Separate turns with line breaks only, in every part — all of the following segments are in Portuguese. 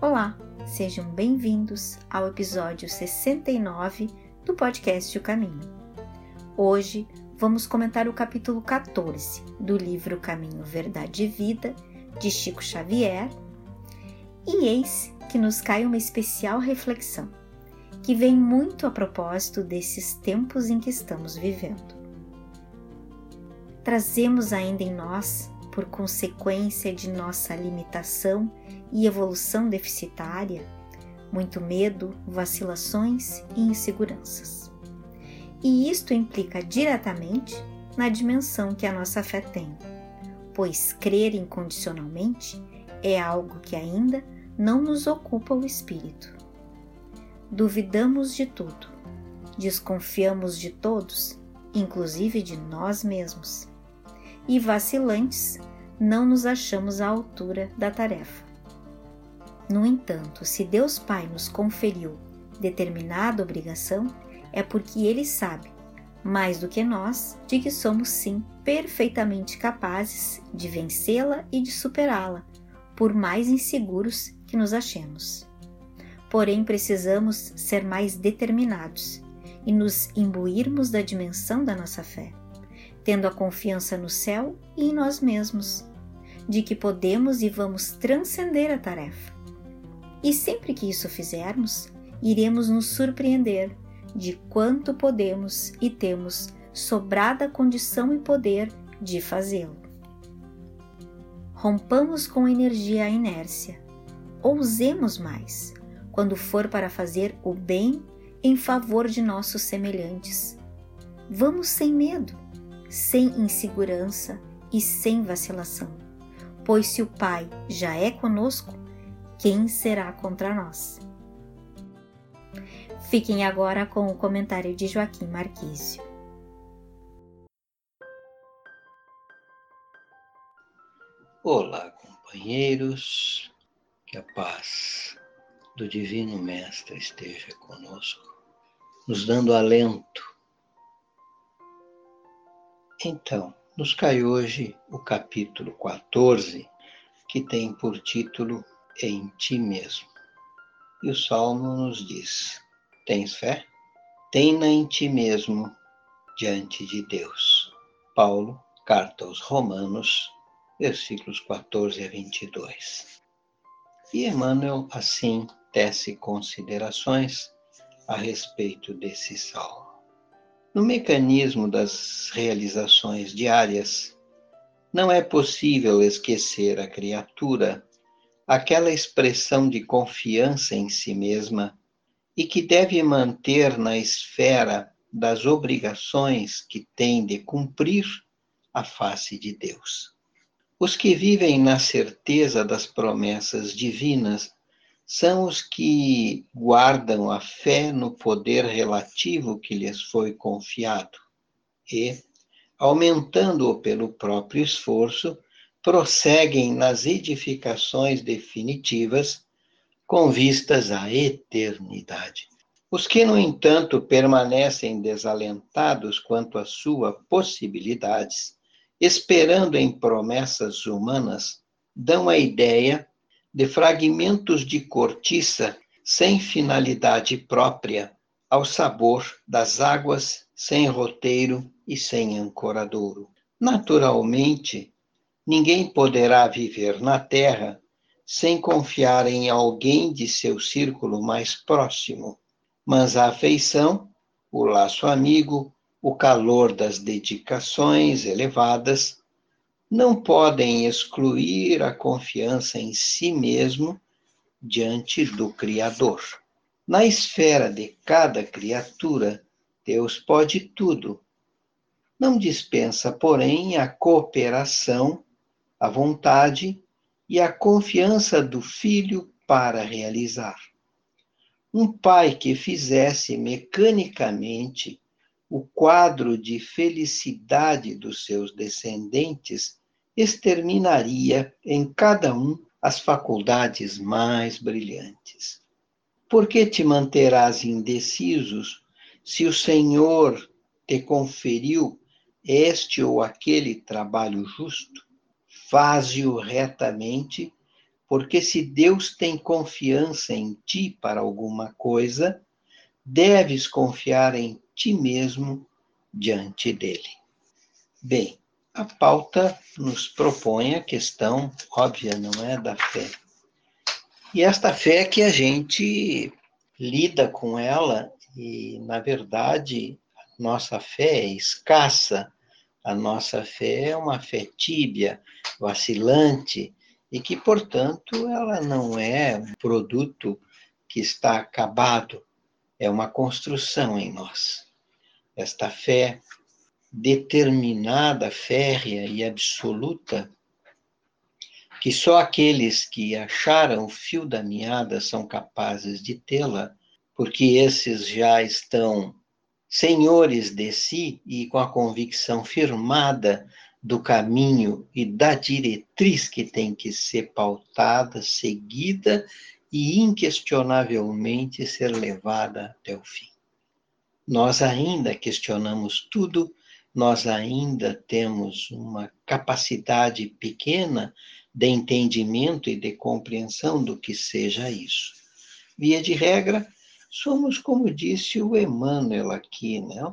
Olá, sejam bem-vindos ao episódio 69 do podcast O Caminho. Hoje vamos comentar o capítulo 14 do livro Caminho, Verdade e Vida de Chico Xavier. E eis que nos cai uma especial reflexão, que vem muito a propósito desses tempos em que estamos vivendo. Trazemos ainda em nós, por consequência de nossa limitação e evolução deficitária, muito medo, vacilações e inseguranças. E isto implica diretamente na dimensão que a nossa fé tem, pois crer incondicionalmente é algo que ainda não nos ocupa o espírito. Duvidamos de tudo, desconfiamos de todos, inclusive de nós mesmos, e vacilantes não nos achamos à altura da tarefa. No entanto, se Deus Pai nos conferiu determinada obrigação, é porque Ele sabe, mais do que nós, de que somos sim perfeitamente capazes de vencê-la e de superá-la, por mais inseguros que nos achemos. Porém, precisamos ser mais determinados e nos imbuirmos da dimensão da nossa fé, tendo a confiança no céu e em nós mesmos, de que podemos e vamos transcender a tarefa e sempre que isso fizermos, iremos nos surpreender de quanto podemos e temos sobrada condição e poder de fazê-lo. Rompamos com energia a inércia. Ousemos mais quando for para fazer o bem em favor de nossos semelhantes. Vamos sem medo, sem insegurança e sem vacilação, pois se o Pai já é conosco, quem será contra nós? Fiquem agora com o comentário de Joaquim Marquísio.
Olá, companheiros, que a paz do Divino Mestre esteja conosco, nos dando alento. Então, nos cai hoje o capítulo 14, que tem por título em ti mesmo. E o Salmo nos diz: Tens fé? Tem-na em ti mesmo diante de Deus. Paulo, carta aos Romanos, versículos 14 a 22. E Emmanuel, assim, tece considerações a respeito desse salmo. No mecanismo das realizações diárias, não é possível esquecer a criatura aquela expressão de confiança em si mesma e que deve manter na esfera das obrigações que tem de cumprir a face de Deus. Os que vivem na certeza das promessas divinas são os que guardam a fé no poder relativo que lhes foi confiado e, aumentando-o pelo próprio esforço, prosseguem nas edificações definitivas com vistas à eternidade. Os que, no entanto, permanecem desalentados quanto às suas possibilidades, esperando em promessas humanas, dão a ideia de fragmentos de cortiça sem finalidade própria, ao sabor das águas sem roteiro e sem ancoradouro. Naturalmente, Ninguém poderá viver na Terra sem confiar em alguém de seu círculo mais próximo, mas a afeição, o laço amigo, o calor das dedicações elevadas não podem excluir a confiança em si mesmo diante do Criador. Na esfera de cada criatura, Deus pode tudo. Não dispensa, porém, a cooperação a vontade e a confiança do filho para realizar. Um pai que fizesse mecanicamente o quadro de felicidade dos seus descendentes exterminaria em cada um as faculdades mais brilhantes. Por que te manterás indecisos se o Senhor te conferiu este ou aquele trabalho justo? faze-o retamente, porque se Deus tem confiança em ti para alguma coisa, deves confiar em ti mesmo diante dele. Bem, a pauta nos propõe a questão óbvia, não é, da fé. E esta fé que a gente lida com ela e, na verdade, nossa fé é escassa, a nossa fé é uma fé tíbia, vacilante, e que, portanto, ela não é um produto que está acabado, é uma construção em nós. Esta fé determinada, férrea e absoluta, que só aqueles que acharam o fio da meada são capazes de tê-la, porque esses já estão senhores de si e com a convicção firmada do caminho e da diretriz que tem que ser pautada, seguida e inquestionavelmente ser levada até o fim. Nós ainda questionamos tudo nós ainda temos uma capacidade pequena de entendimento e de compreensão do que seja isso. Via de regra, somos, como disse o Emmanuel aqui, né?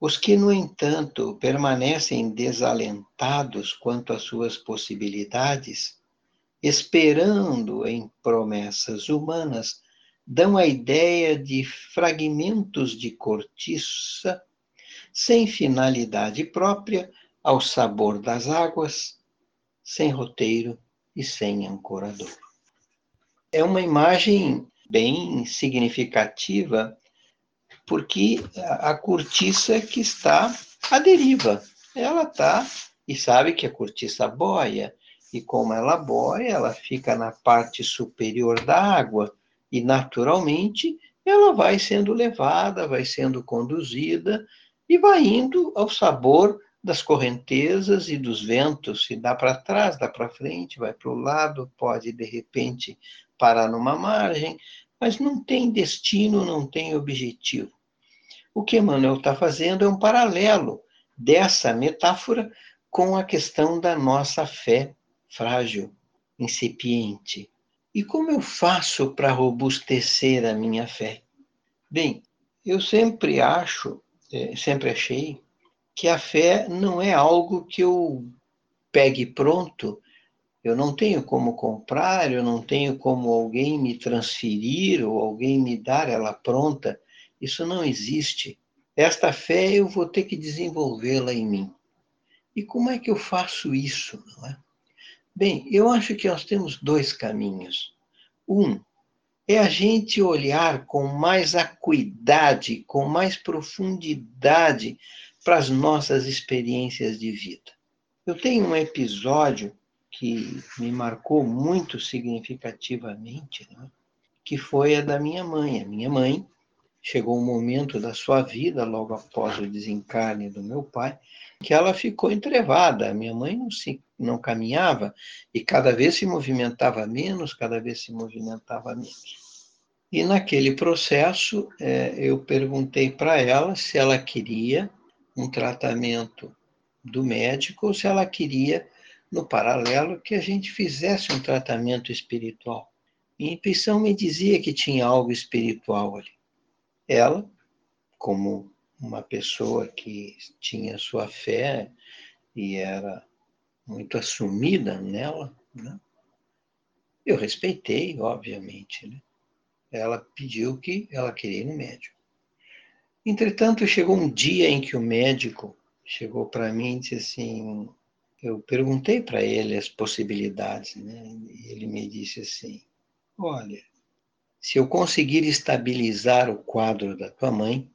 Os que, no entanto, permanecem desalentados quanto às suas possibilidades, esperando em promessas humanas, dão a ideia de fragmentos de cortiça sem finalidade própria, ao sabor das águas, sem roteiro e sem ancorador. É uma imagem bem significativa, porque a cortiça que está à deriva, ela está e sabe que a cortiça boia, e como ela boia, ela fica na parte superior da água, e naturalmente ela vai sendo levada, vai sendo conduzida e vai indo ao sabor das correntezas e dos ventos, se dá para trás, dá para frente, vai para o lado, pode de repente parar numa margem, mas não tem destino, não tem objetivo. O que Emmanuel está fazendo é um paralelo dessa metáfora com a questão da nossa fé frágil, incipiente. E como eu faço para robustecer a minha fé? Bem, eu sempre acho sempre achei que a fé não é algo que eu pegue pronto, eu não tenho como comprar, eu não tenho como alguém me transferir ou alguém me dar ela pronta. Isso não existe. Esta fé eu vou ter que desenvolvê-la em mim. E como é que eu faço isso? É? Bem, eu acho que nós temos dois caminhos. Um é a gente olhar com mais acuidade, com mais profundidade para as nossas experiências de vida. Eu tenho um episódio que me marcou muito significativamente, né? que foi a da minha mãe. A minha mãe chegou um momento da sua vida, logo após o desencarne do meu pai, que ela ficou entrevada. A minha mãe não, se, não caminhava e cada vez se movimentava menos, cada vez se movimentava menos. E naquele processo, é, eu perguntei para ela se ela queria um tratamento do médico ou se ela queria, no paralelo, que a gente fizesse um tratamento espiritual. Minha intuição me dizia que tinha algo espiritual ali ela, como uma pessoa que tinha sua fé e era muito assumida nela, né? eu respeitei, obviamente. Né? Ela pediu que ela queria ir no médico. Entretanto, chegou um dia em que o médico chegou para mim e disse assim: eu perguntei para ele as possibilidades, né? E ele me disse assim: olha, se eu conseguir estabilizar o quadro da tua mãe,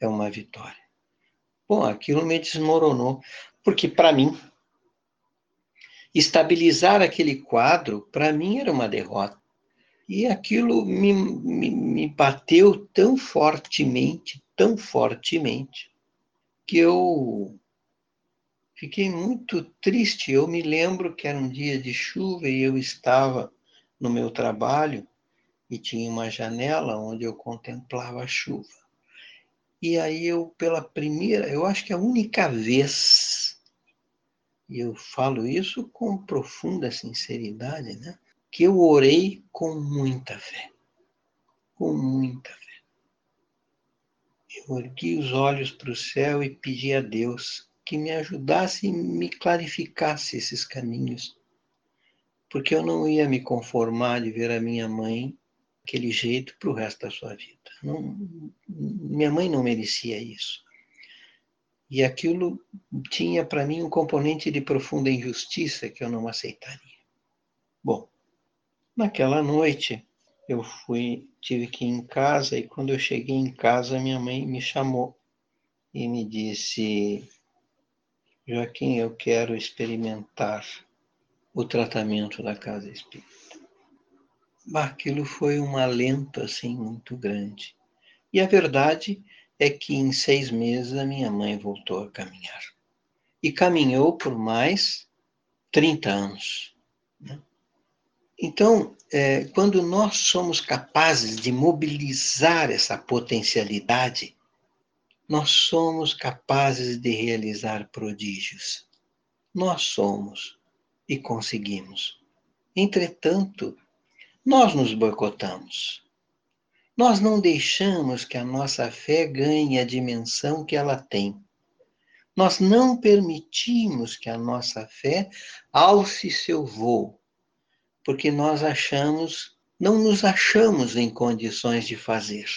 é uma vitória. Bom, aquilo me desmoronou, porque para mim, estabilizar aquele quadro, para mim era uma derrota. E aquilo me, me, me bateu tão fortemente, tão fortemente, que eu fiquei muito triste. Eu me lembro que era um dia de chuva e eu estava no meu trabalho e tinha uma janela onde eu contemplava a chuva. E aí eu, pela primeira, eu acho que a única vez, e eu falo isso com profunda sinceridade, né? Que eu orei com muita fé. Com muita fé. Eu ergui os olhos para o céu e pedi a Deus que me ajudasse e me clarificasse esses caminhos. Porque eu não ia me conformar de ver a minha mãe daquele jeito para o resto da sua vida. Não, minha mãe não merecia isso. E aquilo tinha para mim um componente de profunda injustiça que eu não aceitaria. Bom, naquela noite eu fui, tive que ir em casa e quando eu cheguei em casa minha mãe me chamou e me disse: Joaquim, eu quero experimentar o tratamento da casa espírita. Aquilo foi um alento assim muito grande. E a verdade é que em seis meses a minha mãe voltou a caminhar. E caminhou por mais 30 anos. Então, é, quando nós somos capazes de mobilizar essa potencialidade, nós somos capazes de realizar prodígios. Nós somos e conseguimos. Entretanto, nós nos boicotamos. Nós não deixamos que a nossa fé ganhe a dimensão que ela tem. Nós não permitimos que a nossa fé alce seu voo, porque nós achamos, não nos achamos em condições de fazer.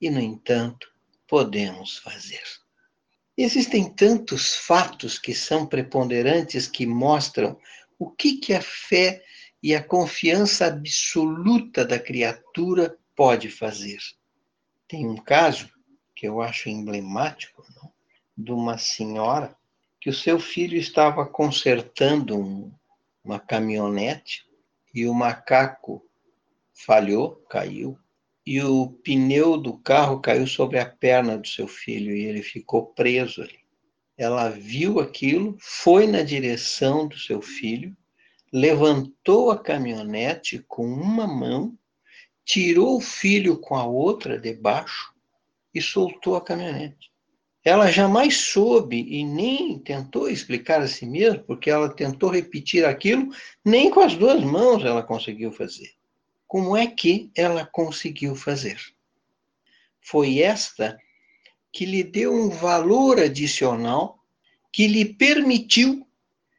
E, no entanto, podemos fazer. Existem tantos fatos que são preponderantes que mostram o que, que a fé e a confiança absoluta da criatura pode fazer. Tem um caso que eu acho emblemático, não? de uma senhora que o seu filho estava consertando um, uma caminhonete e o macaco falhou, caiu, e o pneu do carro caiu sobre a perna do seu filho e ele ficou preso ali. Ela viu aquilo, foi na direção do seu filho, levantou a caminhonete com uma mão tirou o filho com a outra debaixo e soltou a caminhonete. Ela jamais soube e nem tentou explicar a si mesma, porque ela tentou repetir aquilo, nem com as duas mãos ela conseguiu fazer. Como é que ela conseguiu fazer? Foi esta que lhe deu um valor adicional que lhe permitiu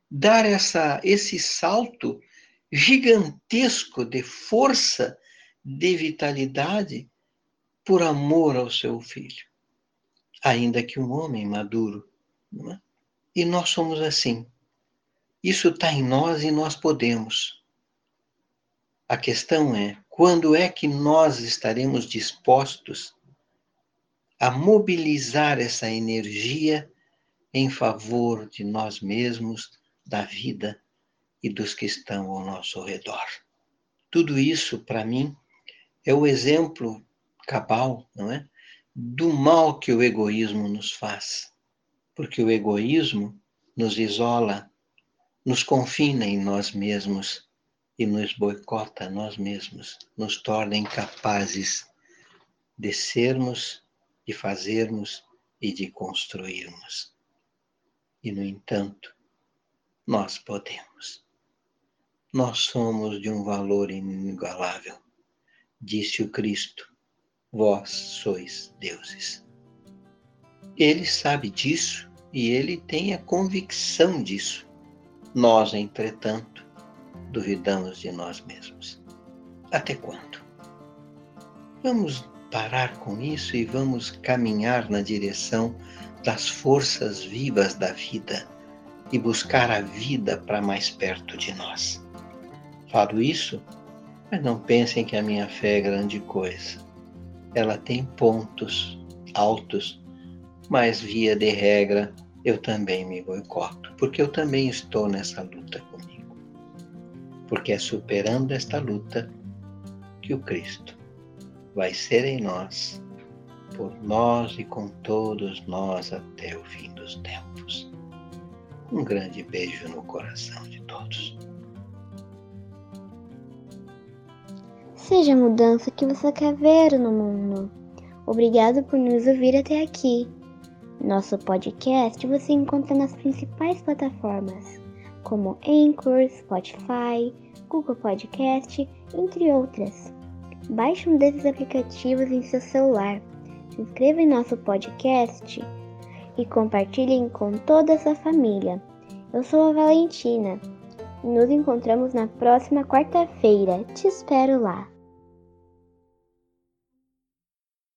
dar essa, esse salto gigantesco de força de vitalidade por amor ao seu filho, ainda que um homem maduro. É? E nós somos assim. Isso está em nós e nós podemos. A questão é quando é que nós estaremos dispostos a mobilizar essa energia em favor de nós mesmos, da vida e dos que estão ao nosso redor. Tudo isso, para mim, é o exemplo cabal, não é? Do mal que o egoísmo nos faz. Porque o egoísmo nos isola, nos confina em nós mesmos e nos boicota a nós mesmos, nos torna incapazes de sermos, de fazermos e de construirmos. E, no entanto, nós podemos. Nós somos de um valor inigualável disse o Cristo: Vós sois deuses. Ele sabe disso e ele tem a convicção disso. Nós, entretanto, duvidamos de nós mesmos. Até quando? Vamos parar com isso e vamos caminhar na direção das forças vivas da vida e buscar a vida para mais perto de nós. Falo isso mas não pensem que a minha fé é grande coisa. Ela tem pontos altos, mas via de regra eu também me boicoto, porque eu também estou nessa luta comigo. Porque é superando esta luta que o Cristo vai ser em nós, por nós e com todos nós até o fim dos tempos. Um grande beijo no coração de todos.
Seja a mudança que você quer ver no mundo. Obrigado por nos ouvir até aqui. Nosso podcast você encontra nas principais plataformas. como Anchor, Spotify, Google Podcast, entre outras. Baixe um desses aplicativos em seu celular, se inscreva em nosso podcast e compartilhem com toda a sua família. Eu sou a Valentina e nos encontramos na próxima quarta-feira. Te espero lá!